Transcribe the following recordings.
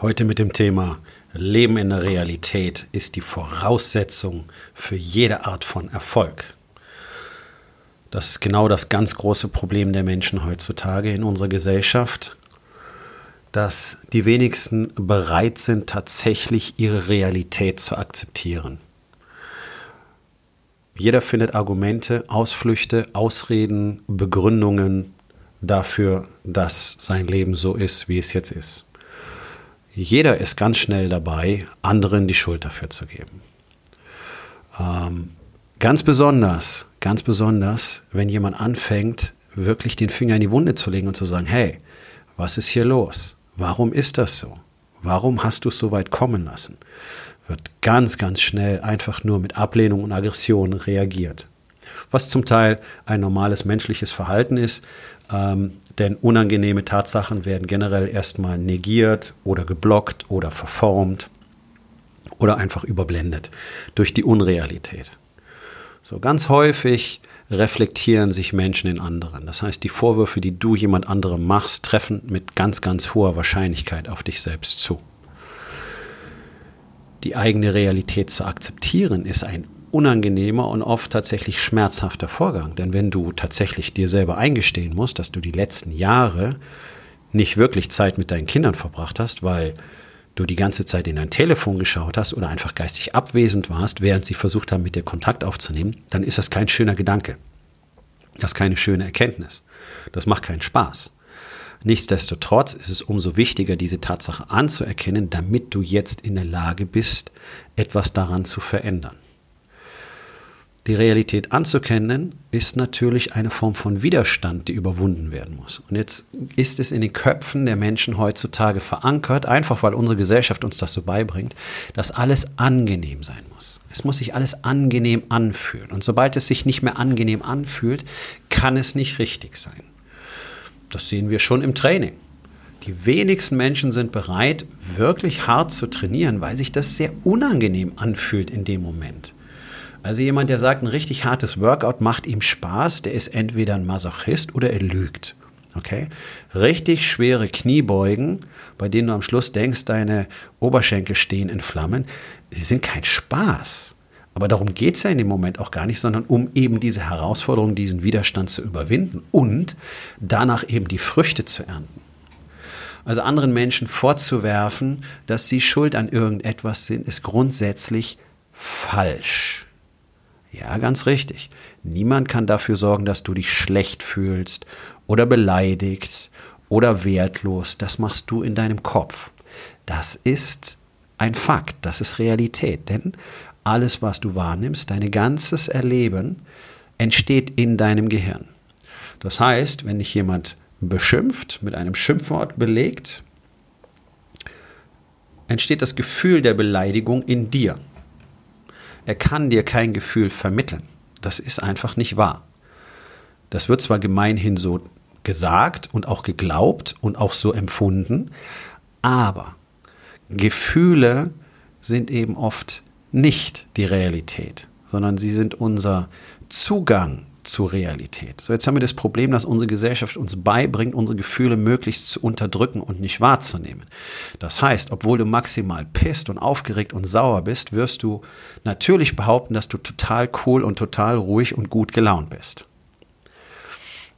Heute mit dem Thema Leben in der Realität ist die Voraussetzung für jede Art von Erfolg. Das ist genau das ganz große Problem der Menschen heutzutage in unserer Gesellschaft, dass die wenigsten bereit sind, tatsächlich ihre Realität zu akzeptieren. Jeder findet Argumente, Ausflüchte, Ausreden, Begründungen dafür, dass sein Leben so ist, wie es jetzt ist. Jeder ist ganz schnell dabei, anderen die Schuld dafür zu geben. Ähm, ganz besonders, ganz besonders, wenn jemand anfängt, wirklich den Finger in die Wunde zu legen und zu sagen, hey, was ist hier los? Warum ist das so? Warum hast du es so weit kommen lassen? Wird ganz, ganz schnell einfach nur mit Ablehnung und Aggression reagiert. Was zum Teil ein normales menschliches Verhalten ist, ähm, denn unangenehme Tatsachen werden generell erstmal negiert oder geblockt oder verformt oder einfach überblendet durch die Unrealität. So ganz häufig reflektieren sich Menschen in anderen. Das heißt, die Vorwürfe, die du jemand anderem machst, treffen mit ganz, ganz hoher Wahrscheinlichkeit auf dich selbst zu. Die eigene Realität zu akzeptieren, ist ein unangenehmer und oft tatsächlich schmerzhafter Vorgang. Denn wenn du tatsächlich dir selber eingestehen musst, dass du die letzten Jahre nicht wirklich Zeit mit deinen Kindern verbracht hast, weil du die ganze Zeit in dein Telefon geschaut hast oder einfach geistig abwesend warst, während sie versucht haben, mit dir Kontakt aufzunehmen, dann ist das kein schöner Gedanke. Das ist keine schöne Erkenntnis. Das macht keinen Spaß. Nichtsdestotrotz ist es umso wichtiger, diese Tatsache anzuerkennen, damit du jetzt in der Lage bist, etwas daran zu verändern. Die Realität anzukennen, ist natürlich eine Form von Widerstand, die überwunden werden muss. Und jetzt ist es in den Köpfen der Menschen heutzutage verankert, einfach weil unsere Gesellschaft uns das so beibringt, dass alles angenehm sein muss. Es muss sich alles angenehm anfühlen. Und sobald es sich nicht mehr angenehm anfühlt, kann es nicht richtig sein. Das sehen wir schon im Training. Die wenigsten Menschen sind bereit, wirklich hart zu trainieren, weil sich das sehr unangenehm anfühlt in dem Moment. Also jemand, der sagt, ein richtig hartes Workout macht ihm Spaß, der ist entweder ein Masochist oder er lügt. Okay? Richtig schwere Kniebeugen, bei denen du am Schluss denkst, deine Oberschenkel stehen in Flammen, sie sind kein Spaß. Aber darum geht es ja in dem Moment auch gar nicht, sondern um eben diese Herausforderung, diesen Widerstand zu überwinden und danach eben die Früchte zu ernten. Also anderen Menschen vorzuwerfen, dass sie schuld an irgendetwas sind, ist grundsätzlich falsch. Ja, ganz richtig. Niemand kann dafür sorgen, dass du dich schlecht fühlst oder beleidigt oder wertlos. Das machst du in deinem Kopf. Das ist ein Fakt, das ist Realität. Denn alles, was du wahrnimmst, dein ganzes Erleben, entsteht in deinem Gehirn. Das heißt, wenn dich jemand beschimpft, mit einem Schimpfwort belegt, entsteht das Gefühl der Beleidigung in dir. Er kann dir kein Gefühl vermitteln. Das ist einfach nicht wahr. Das wird zwar gemeinhin so gesagt und auch geglaubt und auch so empfunden, aber Gefühle sind eben oft nicht die Realität, sondern sie sind unser Zugang zur Realität. So, jetzt haben wir das Problem, dass unsere Gesellschaft uns beibringt, unsere Gefühle möglichst zu unterdrücken und nicht wahrzunehmen. Das heißt, obwohl du maximal pisst und aufgeregt und sauer bist, wirst du natürlich behaupten, dass du total cool und total ruhig und gut gelaunt bist.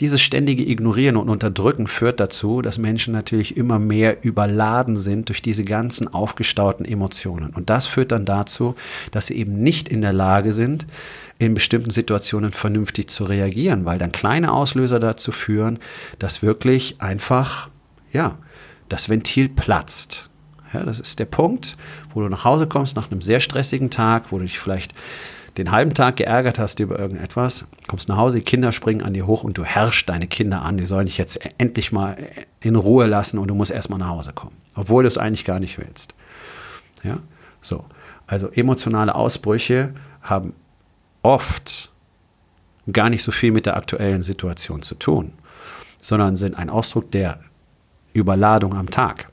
Dieses ständige Ignorieren und Unterdrücken führt dazu, dass Menschen natürlich immer mehr überladen sind durch diese ganzen aufgestauten Emotionen. Und das führt dann dazu, dass sie eben nicht in der Lage sind, in bestimmten Situationen vernünftig zu reagieren, weil dann kleine Auslöser dazu führen, dass wirklich einfach, ja, das Ventil platzt. Ja, das ist der Punkt, wo du nach Hause kommst nach einem sehr stressigen Tag, wo du dich vielleicht den halben Tag geärgert hast über irgendetwas, kommst nach Hause, die Kinder springen an dir hoch und du herrschst deine Kinder an, die sollen dich jetzt endlich mal in Ruhe lassen und du musst erstmal nach Hause kommen, obwohl du es eigentlich gar nicht willst. Ja, so. Also emotionale Ausbrüche haben oft gar nicht so viel mit der aktuellen Situation zu tun, sondern sind ein Ausdruck der Überladung am Tag.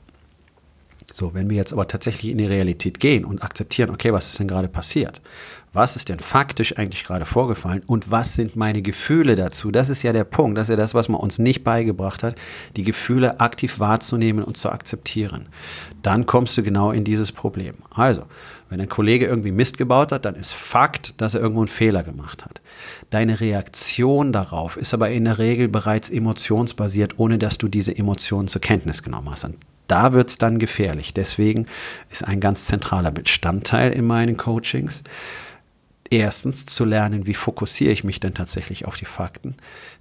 So, wenn wir jetzt aber tatsächlich in die Realität gehen und akzeptieren, okay, was ist denn gerade passiert? Was ist denn faktisch eigentlich gerade vorgefallen und was sind meine Gefühle dazu? Das ist ja der Punkt, das ist ja das, was man uns nicht beigebracht hat, die Gefühle aktiv wahrzunehmen und zu akzeptieren. Dann kommst du genau in dieses Problem. Also, wenn ein Kollege irgendwie Mist gebaut hat, dann ist Fakt, dass er irgendwo einen Fehler gemacht hat. Deine Reaktion darauf ist aber in der Regel bereits emotionsbasiert, ohne dass du diese Emotionen zur Kenntnis genommen hast. Und da wird es dann gefährlich. Deswegen ist ein ganz zentraler Bestandteil in meinen Coachings, erstens zu lernen, wie fokussiere ich mich denn tatsächlich auf die Fakten.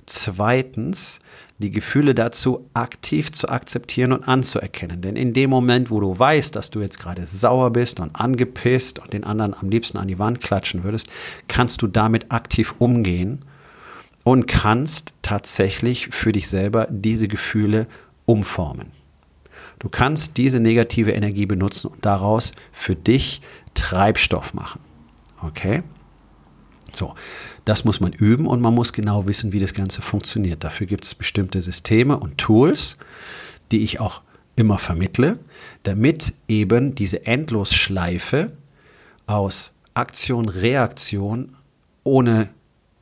Zweitens, die Gefühle dazu aktiv zu akzeptieren und anzuerkennen. Denn in dem Moment, wo du weißt, dass du jetzt gerade sauer bist und angepisst und den anderen am liebsten an die Wand klatschen würdest, kannst du damit aktiv umgehen und kannst tatsächlich für dich selber diese Gefühle umformen. Du kannst diese negative Energie benutzen und daraus für dich Treibstoff machen. Okay? So, das muss man üben und man muss genau wissen, wie das Ganze funktioniert. Dafür gibt es bestimmte Systeme und Tools, die ich auch immer vermittle, damit eben diese Endlosschleife aus Aktion, Reaktion ohne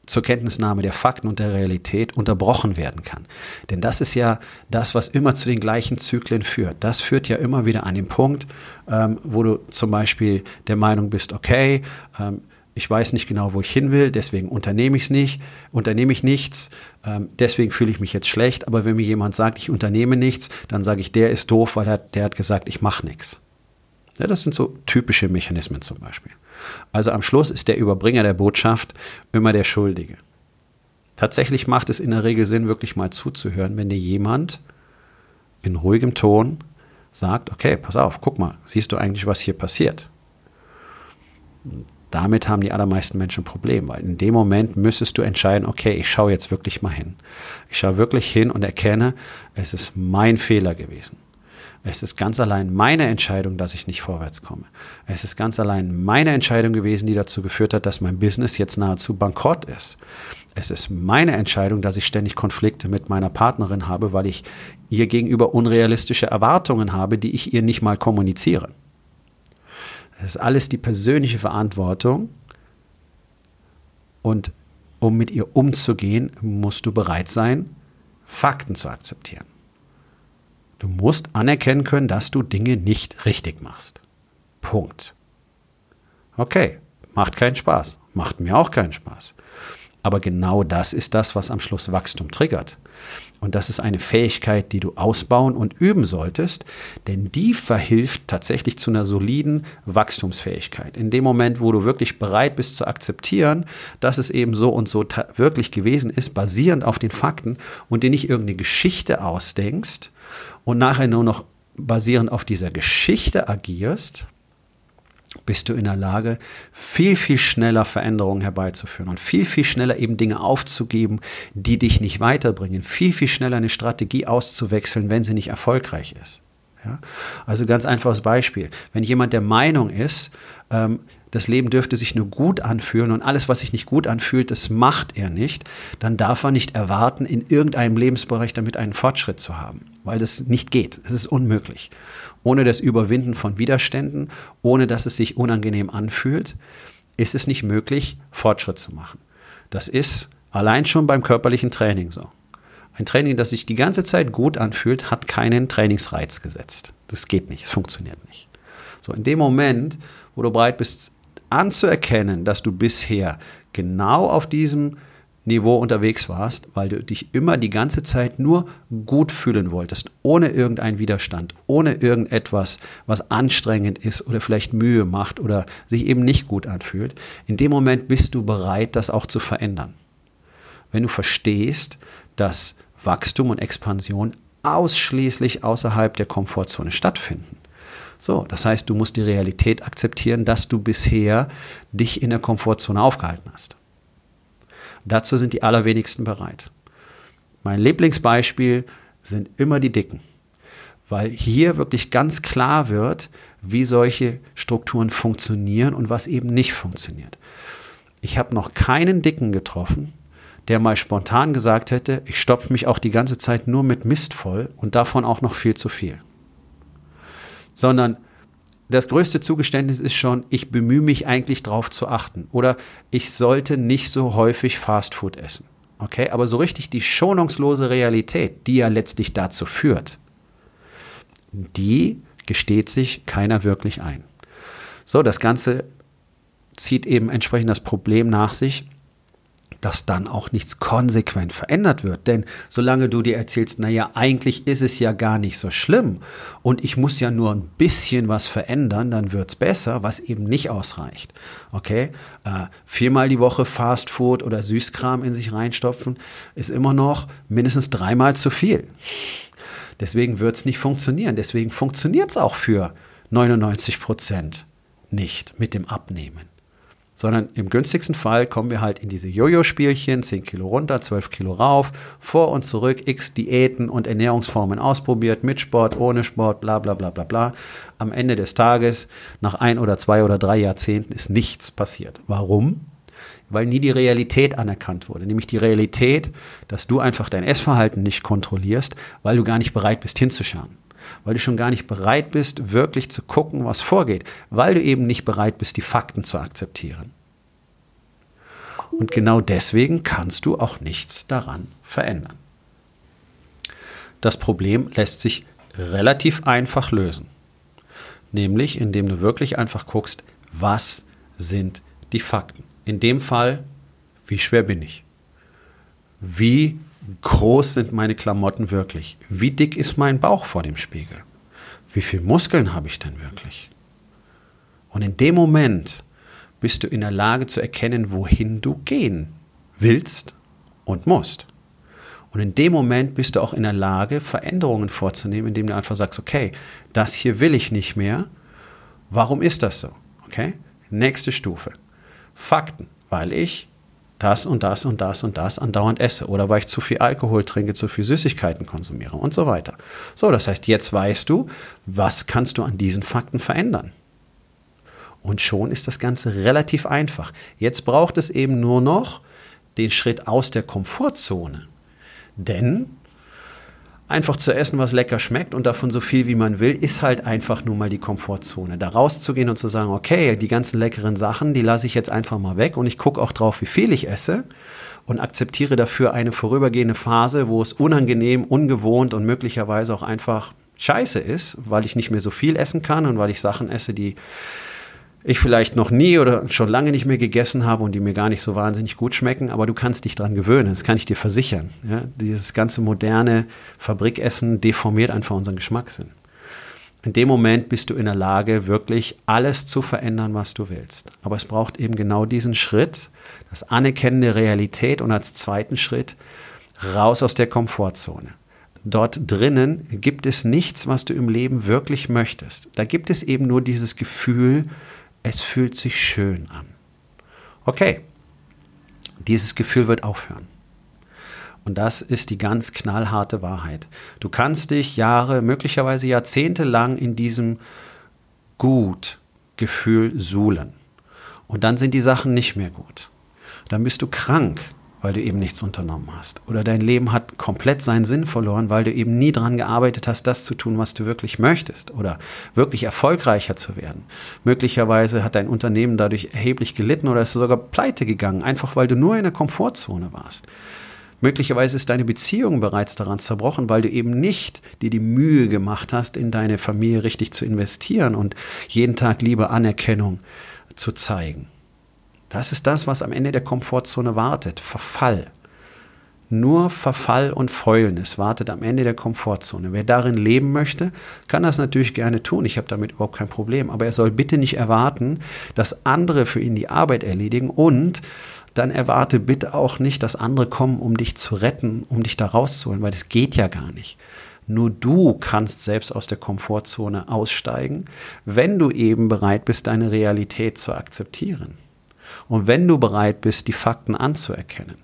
zur Kenntnisnahme der Fakten und der Realität unterbrochen werden kann. Denn das ist ja das, was immer zu den gleichen Zyklen führt. Das führt ja immer wieder an den Punkt, ähm, wo du zum Beispiel der Meinung bist, okay, ähm, ich weiß nicht genau, wo ich hin will, deswegen unternehme ich es nicht, unternehme ich nichts, ähm, deswegen fühle ich mich jetzt schlecht. Aber wenn mir jemand sagt, ich unternehme nichts, dann sage ich, der ist doof, weil er, der hat gesagt, ich mache nichts. Ja, das sind so typische Mechanismen zum Beispiel. Also am Schluss ist der Überbringer der Botschaft immer der Schuldige. Tatsächlich macht es in der Regel Sinn, wirklich mal zuzuhören, wenn dir jemand in ruhigem Ton sagt, okay, pass auf, guck mal, siehst du eigentlich, was hier passiert? Damit haben die allermeisten Menschen ein Problem, weil in dem Moment müsstest du entscheiden, okay, ich schaue jetzt wirklich mal hin. Ich schaue wirklich hin und erkenne, es ist mein Fehler gewesen. Es ist ganz allein meine Entscheidung, dass ich nicht vorwärts komme. Es ist ganz allein meine Entscheidung gewesen, die dazu geführt hat, dass mein Business jetzt nahezu bankrott ist. Es ist meine Entscheidung, dass ich ständig Konflikte mit meiner Partnerin habe, weil ich ihr gegenüber unrealistische Erwartungen habe, die ich ihr nicht mal kommuniziere. Es ist alles die persönliche Verantwortung und um mit ihr umzugehen, musst du bereit sein, Fakten zu akzeptieren. Du musst anerkennen können, dass du Dinge nicht richtig machst. Punkt. Okay, macht keinen Spaß. Macht mir auch keinen Spaß. Aber genau das ist das, was am Schluss Wachstum triggert. Und das ist eine Fähigkeit, die du ausbauen und üben solltest, denn die verhilft tatsächlich zu einer soliden Wachstumsfähigkeit. In dem Moment, wo du wirklich bereit bist zu akzeptieren, dass es eben so und so wirklich gewesen ist, basierend auf den Fakten und dir nicht irgendeine Geschichte ausdenkst und nachher nur noch basierend auf dieser Geschichte agierst, bist du in der Lage, viel, viel schneller Veränderungen herbeizuführen und viel, viel schneller eben Dinge aufzugeben, die dich nicht weiterbringen, viel, viel schneller eine Strategie auszuwechseln, wenn sie nicht erfolgreich ist. Ja? Also ganz einfaches Beispiel. Wenn jemand der Meinung ist, ähm, das Leben dürfte sich nur gut anfühlen und alles, was sich nicht gut anfühlt, das macht er nicht, dann darf er nicht erwarten, in irgendeinem Lebensbereich damit einen Fortschritt zu haben, weil das nicht geht. Es ist unmöglich ohne das Überwinden von Widerständen, ohne dass es sich unangenehm anfühlt, ist es nicht möglich, Fortschritt zu machen. Das ist allein schon beim körperlichen Training so. Ein Training, das sich die ganze Zeit gut anfühlt, hat keinen Trainingsreiz gesetzt. Das geht nicht, es funktioniert nicht. So, in dem Moment, wo du bereit bist anzuerkennen, dass du bisher genau auf diesem Niveau unterwegs warst, weil du dich immer die ganze Zeit nur gut fühlen wolltest, ohne irgendeinen Widerstand, ohne irgendetwas, was anstrengend ist oder vielleicht Mühe macht oder sich eben nicht gut anfühlt. In dem Moment bist du bereit, das auch zu verändern. Wenn du verstehst, dass Wachstum und Expansion ausschließlich außerhalb der Komfortzone stattfinden. So, das heißt, du musst die Realität akzeptieren, dass du bisher dich in der Komfortzone aufgehalten hast. Dazu sind die allerwenigsten bereit. Mein Lieblingsbeispiel sind immer die Dicken, weil hier wirklich ganz klar wird, wie solche Strukturen funktionieren und was eben nicht funktioniert. ich habe noch keinen Dicken getroffen, der mal spontan gesagt hätte, ich stopfe mich auch die ganze Zeit nur mit Mist voll und davon auch noch viel zu viel. Sondern das größte Zugeständnis ist schon, ich bemühe mich eigentlich darauf zu achten. Oder ich sollte nicht so häufig Fastfood essen. Okay, aber so richtig die schonungslose Realität, die ja letztlich dazu führt, die gesteht sich keiner wirklich ein. So, das Ganze zieht eben entsprechend das Problem nach sich, dass dann auch nichts konsequent verändert wird. Denn solange du dir erzählst, naja, eigentlich ist es ja gar nicht so schlimm und ich muss ja nur ein bisschen was verändern, dann wird es besser, was eben nicht ausreicht. Okay? Äh, viermal die Woche Fast Food oder Süßkram in sich reinstopfen, ist immer noch mindestens dreimal zu viel. Deswegen wird es nicht funktionieren. Deswegen funktioniert es auch für 99 Prozent nicht mit dem Abnehmen sondern im günstigsten Fall kommen wir halt in diese Jojo-Spielchen, 10 Kilo runter, 12 Kilo rauf, vor und zurück, x Diäten und Ernährungsformen ausprobiert, mit Sport, ohne Sport, bla bla bla bla bla. Am Ende des Tages, nach ein oder zwei oder drei Jahrzehnten, ist nichts passiert. Warum? Weil nie die Realität anerkannt wurde, nämlich die Realität, dass du einfach dein Essverhalten nicht kontrollierst, weil du gar nicht bereit bist hinzuschauen weil du schon gar nicht bereit bist, wirklich zu gucken, was vorgeht, weil du eben nicht bereit bist, die Fakten zu akzeptieren. Und genau deswegen kannst du auch nichts daran verändern. Das Problem lässt sich relativ einfach lösen. Nämlich indem du wirklich einfach guckst, was sind die Fakten. In dem Fall, wie schwer bin ich? Wie groß sind meine Klamotten wirklich? Wie dick ist mein Bauch vor dem Spiegel? Wie viele Muskeln habe ich denn wirklich? Und in dem Moment bist du in der Lage zu erkennen, wohin du gehen willst und musst. Und in dem Moment bist du auch in der Lage, Veränderungen vorzunehmen, indem du einfach sagst, okay, das hier will ich nicht mehr. Warum ist das so? Okay? Nächste Stufe. Fakten, weil ich das und das und das und das andauernd esse oder weil ich zu viel Alkohol trinke, zu viel Süßigkeiten konsumiere und so weiter. So, das heißt, jetzt weißt du, was kannst du an diesen Fakten verändern. Und schon ist das Ganze relativ einfach. Jetzt braucht es eben nur noch den Schritt aus der Komfortzone. Denn einfach zu essen, was lecker schmeckt und davon so viel wie man will, ist halt einfach nur mal die Komfortzone. Da rauszugehen und zu sagen, okay, die ganzen leckeren Sachen, die lasse ich jetzt einfach mal weg und ich gucke auch drauf, wie viel ich esse und akzeptiere dafür eine vorübergehende Phase, wo es unangenehm, ungewohnt und möglicherweise auch einfach scheiße ist, weil ich nicht mehr so viel essen kann und weil ich Sachen esse, die ich vielleicht noch nie oder schon lange nicht mehr gegessen habe und die mir gar nicht so wahnsinnig gut schmecken, aber du kannst dich dran gewöhnen, das kann ich dir versichern. Ja? Dieses ganze moderne Fabrikessen deformiert einfach unseren Geschmackssinn. In dem Moment bist du in der Lage, wirklich alles zu verändern, was du willst. Aber es braucht eben genau diesen Schritt, das Anerkennen der Realität und als zweiten Schritt raus aus der Komfortzone. Dort drinnen gibt es nichts, was du im Leben wirklich möchtest. Da gibt es eben nur dieses Gefühl, es fühlt sich schön an. Okay, dieses Gefühl wird aufhören. Und das ist die ganz knallharte Wahrheit. Du kannst dich Jahre, möglicherweise Jahrzehnte lang in diesem Gut-Gefühl suhlen. Und dann sind die Sachen nicht mehr gut. Dann bist du krank weil du eben nichts unternommen hast. Oder dein Leben hat komplett seinen Sinn verloren, weil du eben nie daran gearbeitet hast, das zu tun, was du wirklich möchtest. Oder wirklich erfolgreicher zu werden. Möglicherweise hat dein Unternehmen dadurch erheblich gelitten oder ist sogar pleite gegangen, einfach weil du nur in der Komfortzone warst. Möglicherweise ist deine Beziehung bereits daran zerbrochen, weil du eben nicht dir die Mühe gemacht hast, in deine Familie richtig zu investieren und jeden Tag Liebe, Anerkennung zu zeigen. Das ist das, was am Ende der Komfortzone wartet. Verfall. Nur Verfall und Fäulnis wartet am Ende der Komfortzone. Wer darin leben möchte, kann das natürlich gerne tun. Ich habe damit überhaupt kein Problem. Aber er soll bitte nicht erwarten, dass andere für ihn die Arbeit erledigen und dann erwarte bitte auch nicht, dass andere kommen, um dich zu retten, um dich da rauszuholen, weil das geht ja gar nicht. Nur du kannst selbst aus der Komfortzone aussteigen, wenn du eben bereit bist, deine Realität zu akzeptieren. Und wenn du bereit bist, die Fakten anzuerkennen,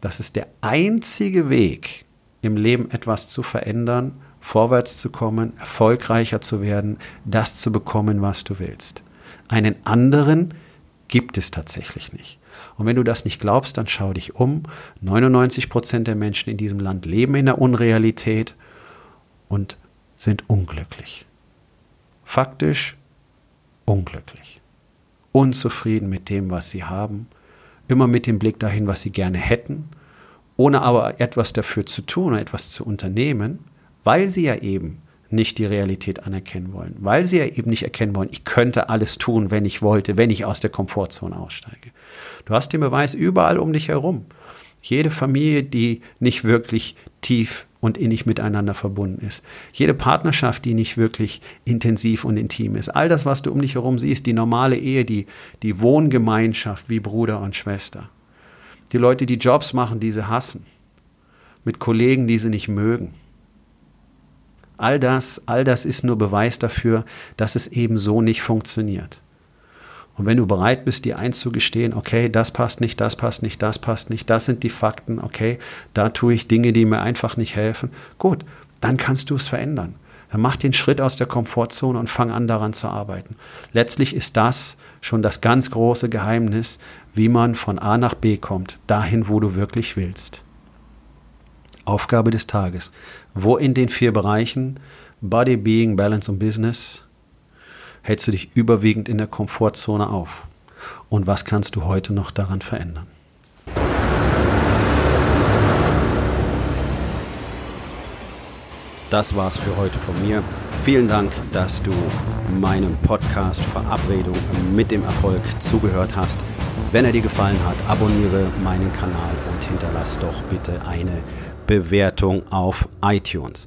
das ist der einzige Weg, im Leben etwas zu verändern, vorwärts zu kommen, erfolgreicher zu werden, das zu bekommen, was du willst. Einen anderen gibt es tatsächlich nicht. Und wenn du das nicht glaubst, dann schau dich um. 99 Prozent der Menschen in diesem Land leben in der Unrealität und sind unglücklich. Faktisch unglücklich. Unzufrieden mit dem, was sie haben. Immer mit dem Blick dahin, was sie gerne hätten, ohne aber etwas dafür zu tun oder etwas zu unternehmen, weil sie ja eben nicht die Realität anerkennen wollen, weil sie ja eben nicht erkennen wollen, ich könnte alles tun, wenn ich wollte, wenn ich aus der Komfortzone aussteige. Du hast den Beweis überall um dich herum. Jede Familie, die nicht wirklich tief und innig miteinander verbunden ist. Jede Partnerschaft, die nicht wirklich intensiv und intim ist. All das, was du um dich herum siehst, die normale Ehe, die, die Wohngemeinschaft wie Bruder und Schwester. Die Leute, die Jobs machen, die sie hassen. Mit Kollegen, die sie nicht mögen All das, all das ist nur Beweis dafür, dass es eben so nicht funktioniert. Und wenn du bereit bist, dir einzugestehen, okay, das passt nicht, das passt nicht, das passt nicht, das sind die Fakten, okay, da tue ich Dinge, die mir einfach nicht helfen, gut, dann kannst du es verändern. Dann mach den Schritt aus der Komfortzone und fang an daran zu arbeiten. Letztlich ist das schon das ganz große Geheimnis, wie man von A nach B kommt, dahin, wo du wirklich willst. Aufgabe des Tages. Wo in den vier Bereichen Body, Being, Balance und Business hältst du dich überwiegend in der Komfortzone auf? Und was kannst du heute noch daran verändern? Das war's für heute von mir. Vielen Dank, dass du meinem Podcast Verabredung mit dem Erfolg zugehört hast. Wenn er dir gefallen hat, abonniere meinen Kanal und hinterlass doch bitte eine Bewertung auf iTunes.